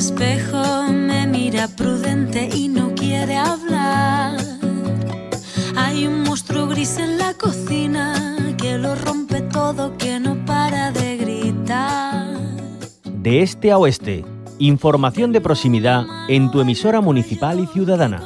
espejo me mira prudente y no quiere hablar. Hay un monstruo gris en la cocina que lo rompe todo, que no para de gritar. De este a oeste, información de proximidad en tu emisora municipal y ciudadana.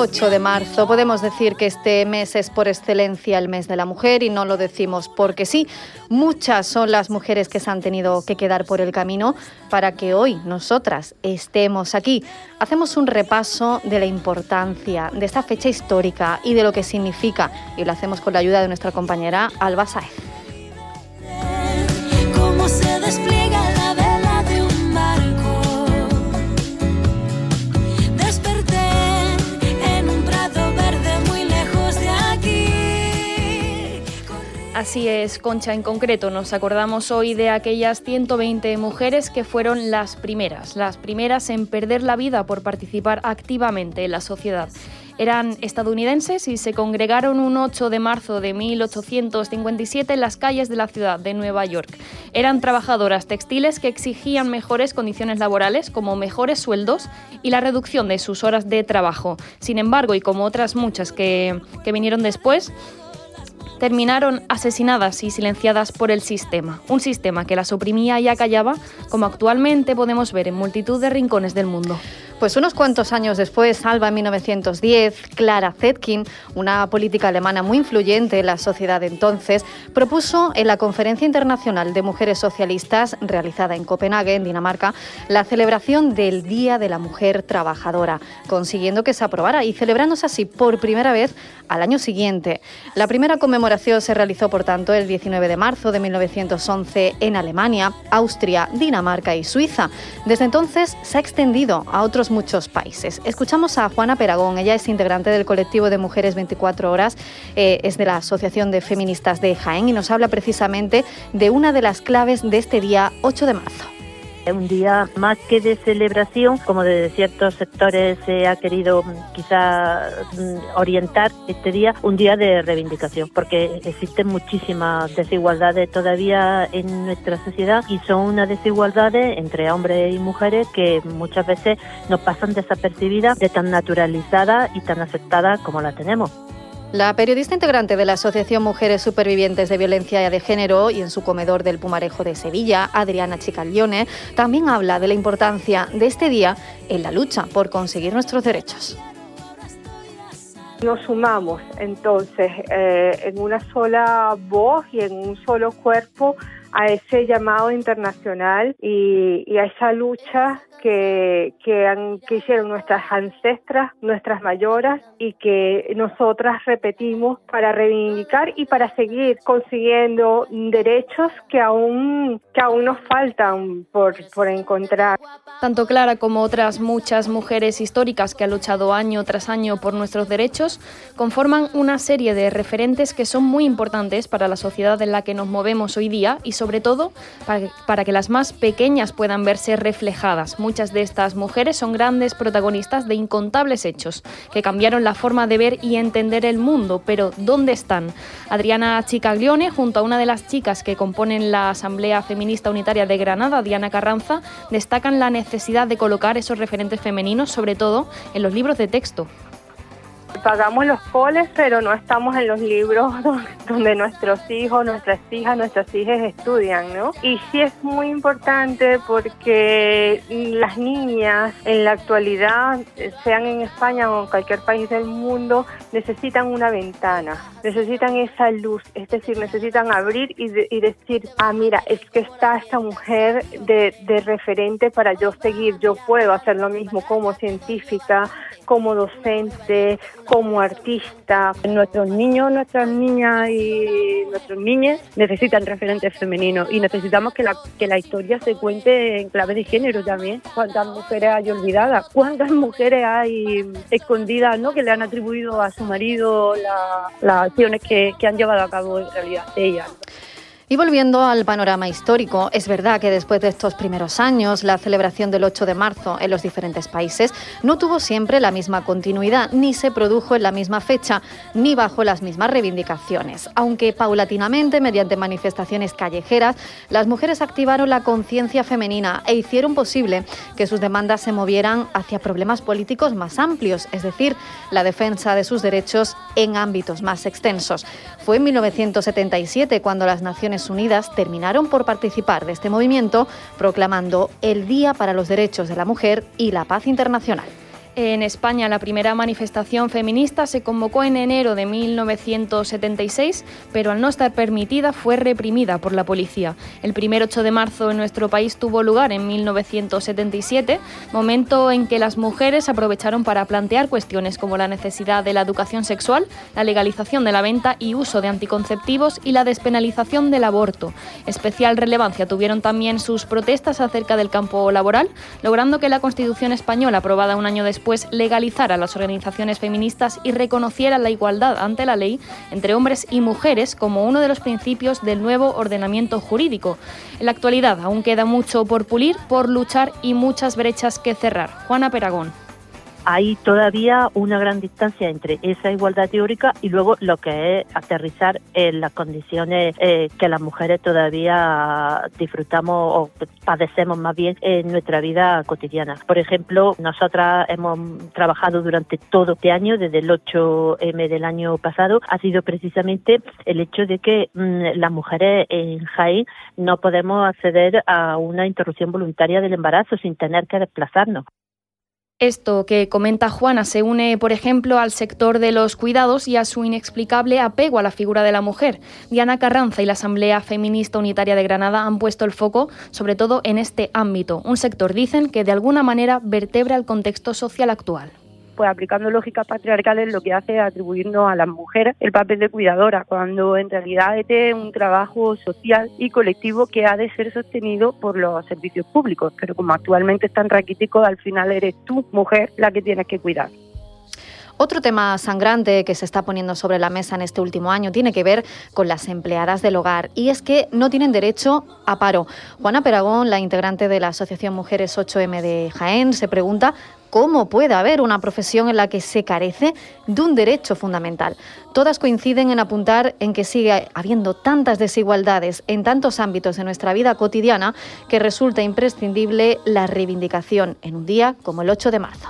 8 de marzo. Podemos decir que este mes es por excelencia el mes de la mujer y no lo decimos porque sí. Muchas son las mujeres que se han tenido que quedar por el camino para que hoy nosotras estemos aquí. Hacemos un repaso de la importancia de esta fecha histórica y de lo que significa y lo hacemos con la ayuda de nuestra compañera Alba Saez. Así es, Concha, en concreto nos acordamos hoy de aquellas 120 mujeres que fueron las primeras, las primeras en perder la vida por participar activamente en la sociedad. Eran estadounidenses y se congregaron un 8 de marzo de 1857 en las calles de la ciudad de Nueva York. Eran trabajadoras textiles que exigían mejores condiciones laborales, como mejores sueldos y la reducción de sus horas de trabajo. Sin embargo, y como otras muchas que, que vinieron después, terminaron asesinadas y silenciadas por el sistema, un sistema que las oprimía y acallaba, como actualmente podemos ver en multitud de rincones del mundo. Pues unos cuantos años después, Alba en 1910, Clara Zetkin, una política alemana muy influyente en la sociedad entonces, propuso en la Conferencia Internacional de Mujeres Socialistas, realizada en Copenhague, en Dinamarca, la celebración del Día de la Mujer Trabajadora, consiguiendo que se aprobara y celebrándose así por primera vez al año siguiente. La primera conmemoración se realizó, por tanto, el 19 de marzo de 1911 en Alemania, Austria, Dinamarca y Suiza. Desde entonces se ha extendido a otros muchos países. Escuchamos a Juana Peragón, ella es integrante del colectivo de Mujeres 24 Horas, eh, es de la Asociación de Feministas de Jaén y nos habla precisamente de una de las claves de este día 8 de marzo. Es un día más que de celebración, como de ciertos sectores se ha querido mm, quizá mm, orientar este día, un día de reivindicación, porque existen muchísimas desigualdades todavía en nuestra sociedad y son unas desigualdades entre hombres y mujeres que muchas veces nos pasan desapercibidas, de tan naturalizadas y tan aceptadas como las tenemos. La periodista integrante de la Asociación Mujeres Supervivientes de Violencia de Género y en su comedor del Pumarejo de Sevilla, Adriana Chicaglione, también habla de la importancia de este día en la lucha por conseguir nuestros derechos. Nos sumamos entonces eh, en una sola voz y en un solo cuerpo a ese llamado internacional y, a esa lucha que, que hicieron nuestras ancestras, nuestras mayoras y que nosotras repetimos para reivindicar y para seguir consiguiendo derechos que aún, que aún nos faltan por, por encontrar. Tanto Clara como otras muchas mujeres históricas que han luchado año tras año por nuestros derechos conforman una serie de referentes que son muy importantes para la sociedad en la que nos movemos hoy día y sobre todo para que, las más pequeñas puedan verse reflejadas. Muchas de estas mujeres son grandes protagonistas de incontables hechos que cambiaron la forma de ver y entender el mundo, pero ¿dónde están? Adriana Chicaglione, junto a una de las chicas que componen la Asamblea Feminista Unitaria de Granada, Diana Carranza, destacan la necesidad de colocar esos referentes femeninos, sobre todo en los libros de texto. Pagamos los coles, pero no estamos en los libros donde nuestros hijos, nuestras hijas, nuestras hijas estudian, ¿no? Y sí es muy importante porque las niñas en la actualidad, sean en España o en cualquier país del mundo, necesitan una ventana, necesitan esa luz, es decir, necesitan abrir y, de- y decir, ah, mira, es que está esta mujer de, de referente para yo seguir, yo puedo hacer lo mismo como científica, como docente, como artista. Nuestros niños, nuestras niñas y nuestros niños necesitan referentes femeninos y necesitamos que la, que la historia se cuente en clave de género también. ¿Cuántas mujeres hay olvidadas? ¿Cuántas mujeres hay escondidas ¿no? que le han atribuido a su marido la- las acciones que, que han llevado a cabo en realidad ellas? Y volviendo al panorama histórico, es verdad que después de estos primeros años, la celebración del 8 de marzo en los diferentes países no tuvo siempre la misma continuidad, ni se produjo en la misma fecha, ni bajo las mismas reivindicaciones. Aunque paulatinamente, mediante manifestaciones callejeras, las mujeres activaron la conciencia femenina e hicieron posible que sus demandas se movieran hacia problemas políticos más amplios, es decir, la defensa de sus derechos en ámbitos más extensos. Fue en 1977 cuando las Naciones Unidas terminaron por participar de este movimiento, proclamando el Día para los Derechos de la Mujer y la Paz Internacional. En España, la primera manifestación feminista se convocó en enero de 1976, pero al no estar permitida fue reprimida por la policía. El primer 8 de marzo en nuestro país tuvo lugar en 1977, momento en que las mujeres aprovecharon para plantear cuestiones como la necesidad de la educación sexual, la legalización de la venta y uso de anticonceptivos y la despenalización del aborto. Especial relevancia tuvieron también sus protestas acerca del campo laboral, logrando que la Constitución española, aprobada un año después, después legalizara las organizaciones feministas y reconociera la igualdad ante la ley entre hombres y mujeres como uno de los principios del nuevo ordenamiento jurídico. En la actualidad aún queda mucho por pulir, por luchar y muchas brechas que cerrar. Juana Peragón hay todavía una gran distancia entre esa igualdad teórica y luego lo que es aterrizar en las condiciones eh, que las mujeres todavía disfrutamos o padecemos más bien en nuestra vida cotidiana. Por ejemplo, nosotras hemos trabajado durante todo este año, desde el 8M del año pasado, ha sido precisamente el hecho de que mm, las mujeres en Jaén no podemos acceder a una interrupción voluntaria del embarazo sin tener que desplazarnos. Esto que comenta Juana se une, por ejemplo, al sector de los cuidados y a su inexplicable apego a la figura de la mujer. Diana Carranza y la Asamblea Feminista Unitaria de Granada han puesto el foco sobre todo en este ámbito, un sector, dicen, que de alguna manera vertebra el contexto social actual pues aplicando lógicas patriarcales lo que hace es atribuirnos a las mujeres el papel de cuidadora, cuando en realidad este es un trabajo social y colectivo que ha de ser sostenido por los servicios públicos, pero como actualmente están raquíticos, al final eres tú, mujer, la que tienes que cuidar. Otro tema sangrante que se está poniendo sobre la mesa en este último año tiene que ver con las empleadas del hogar y es que no tienen derecho a paro. Juana Peragón, la integrante de la Asociación Mujeres 8M de Jaén, se pregunta ¿Cómo puede haber una profesión en la que se carece de un derecho fundamental? Todas coinciden en apuntar en que sigue habiendo tantas desigualdades en tantos ámbitos de nuestra vida cotidiana que resulta imprescindible la reivindicación en un día como el 8 de marzo.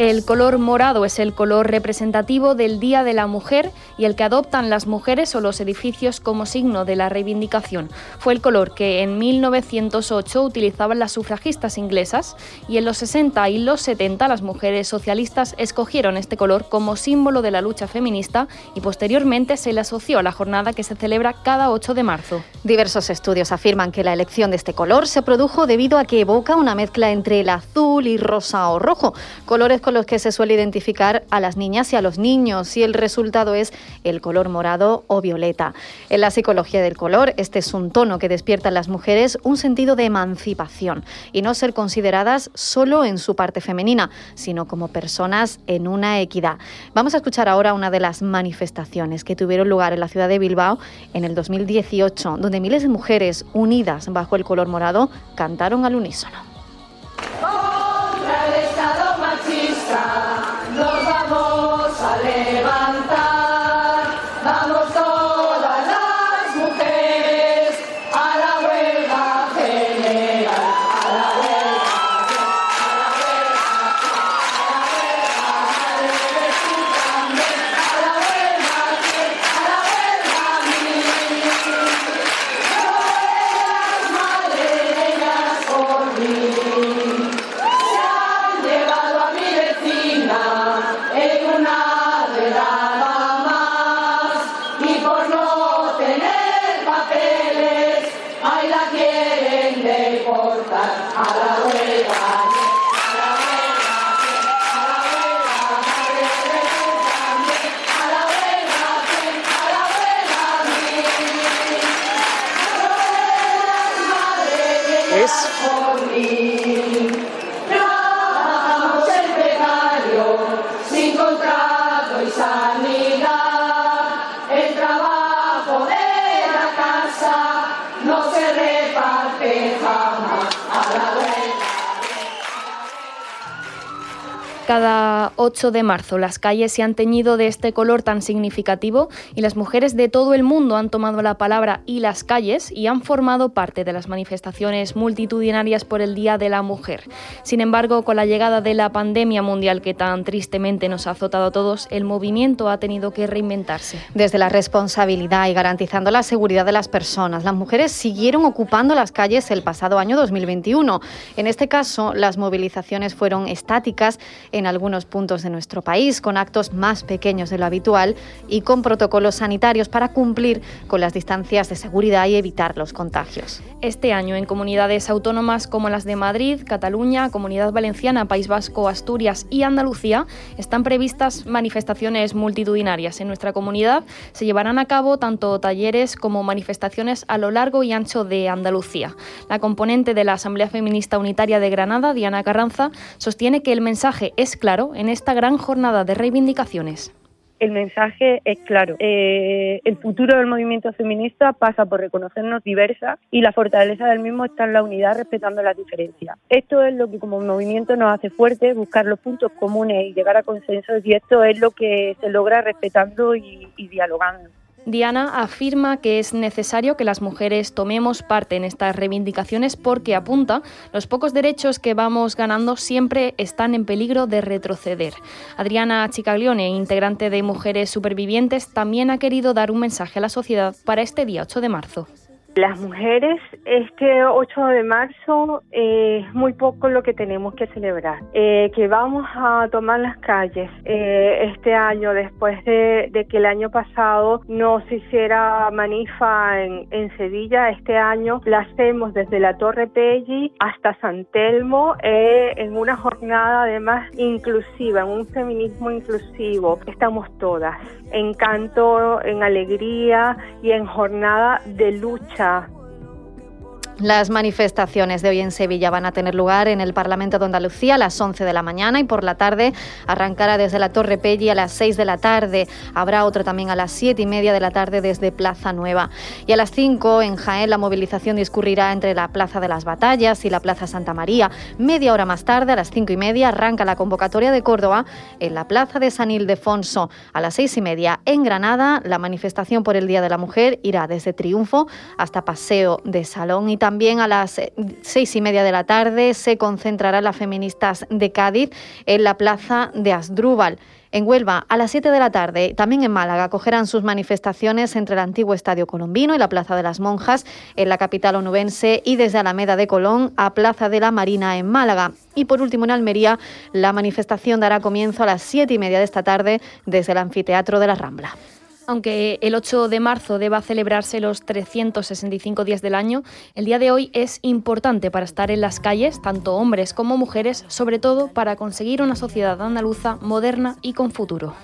El color morado es el color representativo del Día de la Mujer y el que adoptan las mujeres o los edificios como signo de la reivindicación. Fue el color que en 1908 utilizaban las sufragistas inglesas y en los 60 y los 70 las mujeres socialistas escogieron este color como símbolo de la lucha feminista y posteriormente se le asoció a la jornada que se celebra cada 8 de marzo. Diversos estudios afirman que la elección de este color se produjo debido a que evoca una mezcla entre el azul y rosa o rojo, colores con los que se suele identificar a las niñas y a los niños y el resultado es el color morado o violeta. En la psicología del color, este es un tono que despierta en las mujeres un sentido de emancipación y no ser consideradas solo en su parte femenina, sino como personas en una equidad. Vamos a escuchar ahora una de las manifestaciones que tuvieron lugar en la ciudad de Bilbao en el 2018, donde miles de mujeres unidas bajo el color morado cantaron al unísono. Ile można, ale Cada 8 de marzo las calles se han teñido de este color tan significativo y las mujeres de todo el mundo han tomado la palabra y las calles y han formado parte de las manifestaciones multitudinarias por el Día de la Mujer. Sin embargo, con la llegada de la pandemia mundial que tan tristemente nos ha azotado a todos, el movimiento ha tenido que reinventarse. Desde la responsabilidad y garantizando la seguridad de las personas, las mujeres siguieron ocupando las calles el pasado año 2021. En este caso, las movilizaciones fueron estáticas en algunos puntos de nuestro país, con actos más pequeños de lo habitual y con protocolos sanitarios para cumplir con las distancias de seguridad y evitar los contagios. Este año, en comunidades autónomas como las de Madrid, Cataluña, Comunidad Valenciana, País Vasco, Asturias y Andalucía, están previstas manifestaciones multitudinarias. En nuestra comunidad se llevarán a cabo tanto talleres como manifestaciones a lo largo y ancho de Andalucía. La componente de la Asamblea Feminista Unitaria de Granada, Diana Carranza, sostiene que el mensaje es claro en esta gran jornada de reivindicaciones el mensaje es claro. Eh, el futuro del movimiento feminista pasa por reconocernos diversas y la fortaleza del mismo está en la unidad respetando las diferencias. Esto es lo que como movimiento nos hace fuerte, buscar los puntos comunes y llegar a consensos y esto es lo que se logra respetando y dialogando. Diana afirma que es necesario que las mujeres tomemos parte en estas reivindicaciones porque apunta los pocos derechos que vamos ganando siempre están en peligro de retroceder. Adriana Chicaglione, integrante de Mujeres Supervivientes, también ha querido dar un mensaje a la sociedad para este día 8 de marzo. Las mujeres, este 8 de marzo eh, es muy poco lo que tenemos que celebrar. Eh, que vamos a tomar las calles eh, este año, después de, que el año pasado no se hiciera manifa en, en, Sevilla, este año la hacemos desde la Torre Pelli hasta San Telmo en una jornada además inclusiva, en un feminismo inclusivo. Estamos todas en canto, en alegría y en jornada de lucha later. Las manifestaciones de hoy en Sevilla van a tener lugar en el Parlamento de Andalucía a las 11 de la mañana y por la tarde arrancará desde la Torre Pelli a las 6 de la tarde. Habrá otro también a las 7 y media de la tarde desde Plaza Nueva. Y a las 5 en Jaén la movilización discurrirá entre la Plaza de las Batallas y la Plaza Santa María. Media hora más tarde, a las 5 y media, arranca la convocatoria de Córdoba en la Plaza de San Ildefonso. A las 6 y media en Granada, la manifestación por el Día de la Mujer irá desde Triunfo hasta Paseo de Salón y también también a las eh, seis y media de la tarde se concentrarán las feministas de Cádiz en la plaza de Asdrúbal. En Huelva, a las 7 de la tarde, también en Málaga, acogerán sus manifestaciones entre el antiguo Estadio Colombino y la Plaza de las Monjas en la capital onubense y desde Alameda de Colón a Plaza de la Marina en Málaga. Y por último, en Almería, la manifestación dará comienzo a las 7 y media de esta tarde desde el Anfiteatro de la Rambla. Aunque el 8 de marzo deba celebrarse los 365 días del año, el día de hoy es importante para estar en las calles, tanto hombres como mujeres, sobre todo para conseguir una sociedad andaluza moderna y con futuro.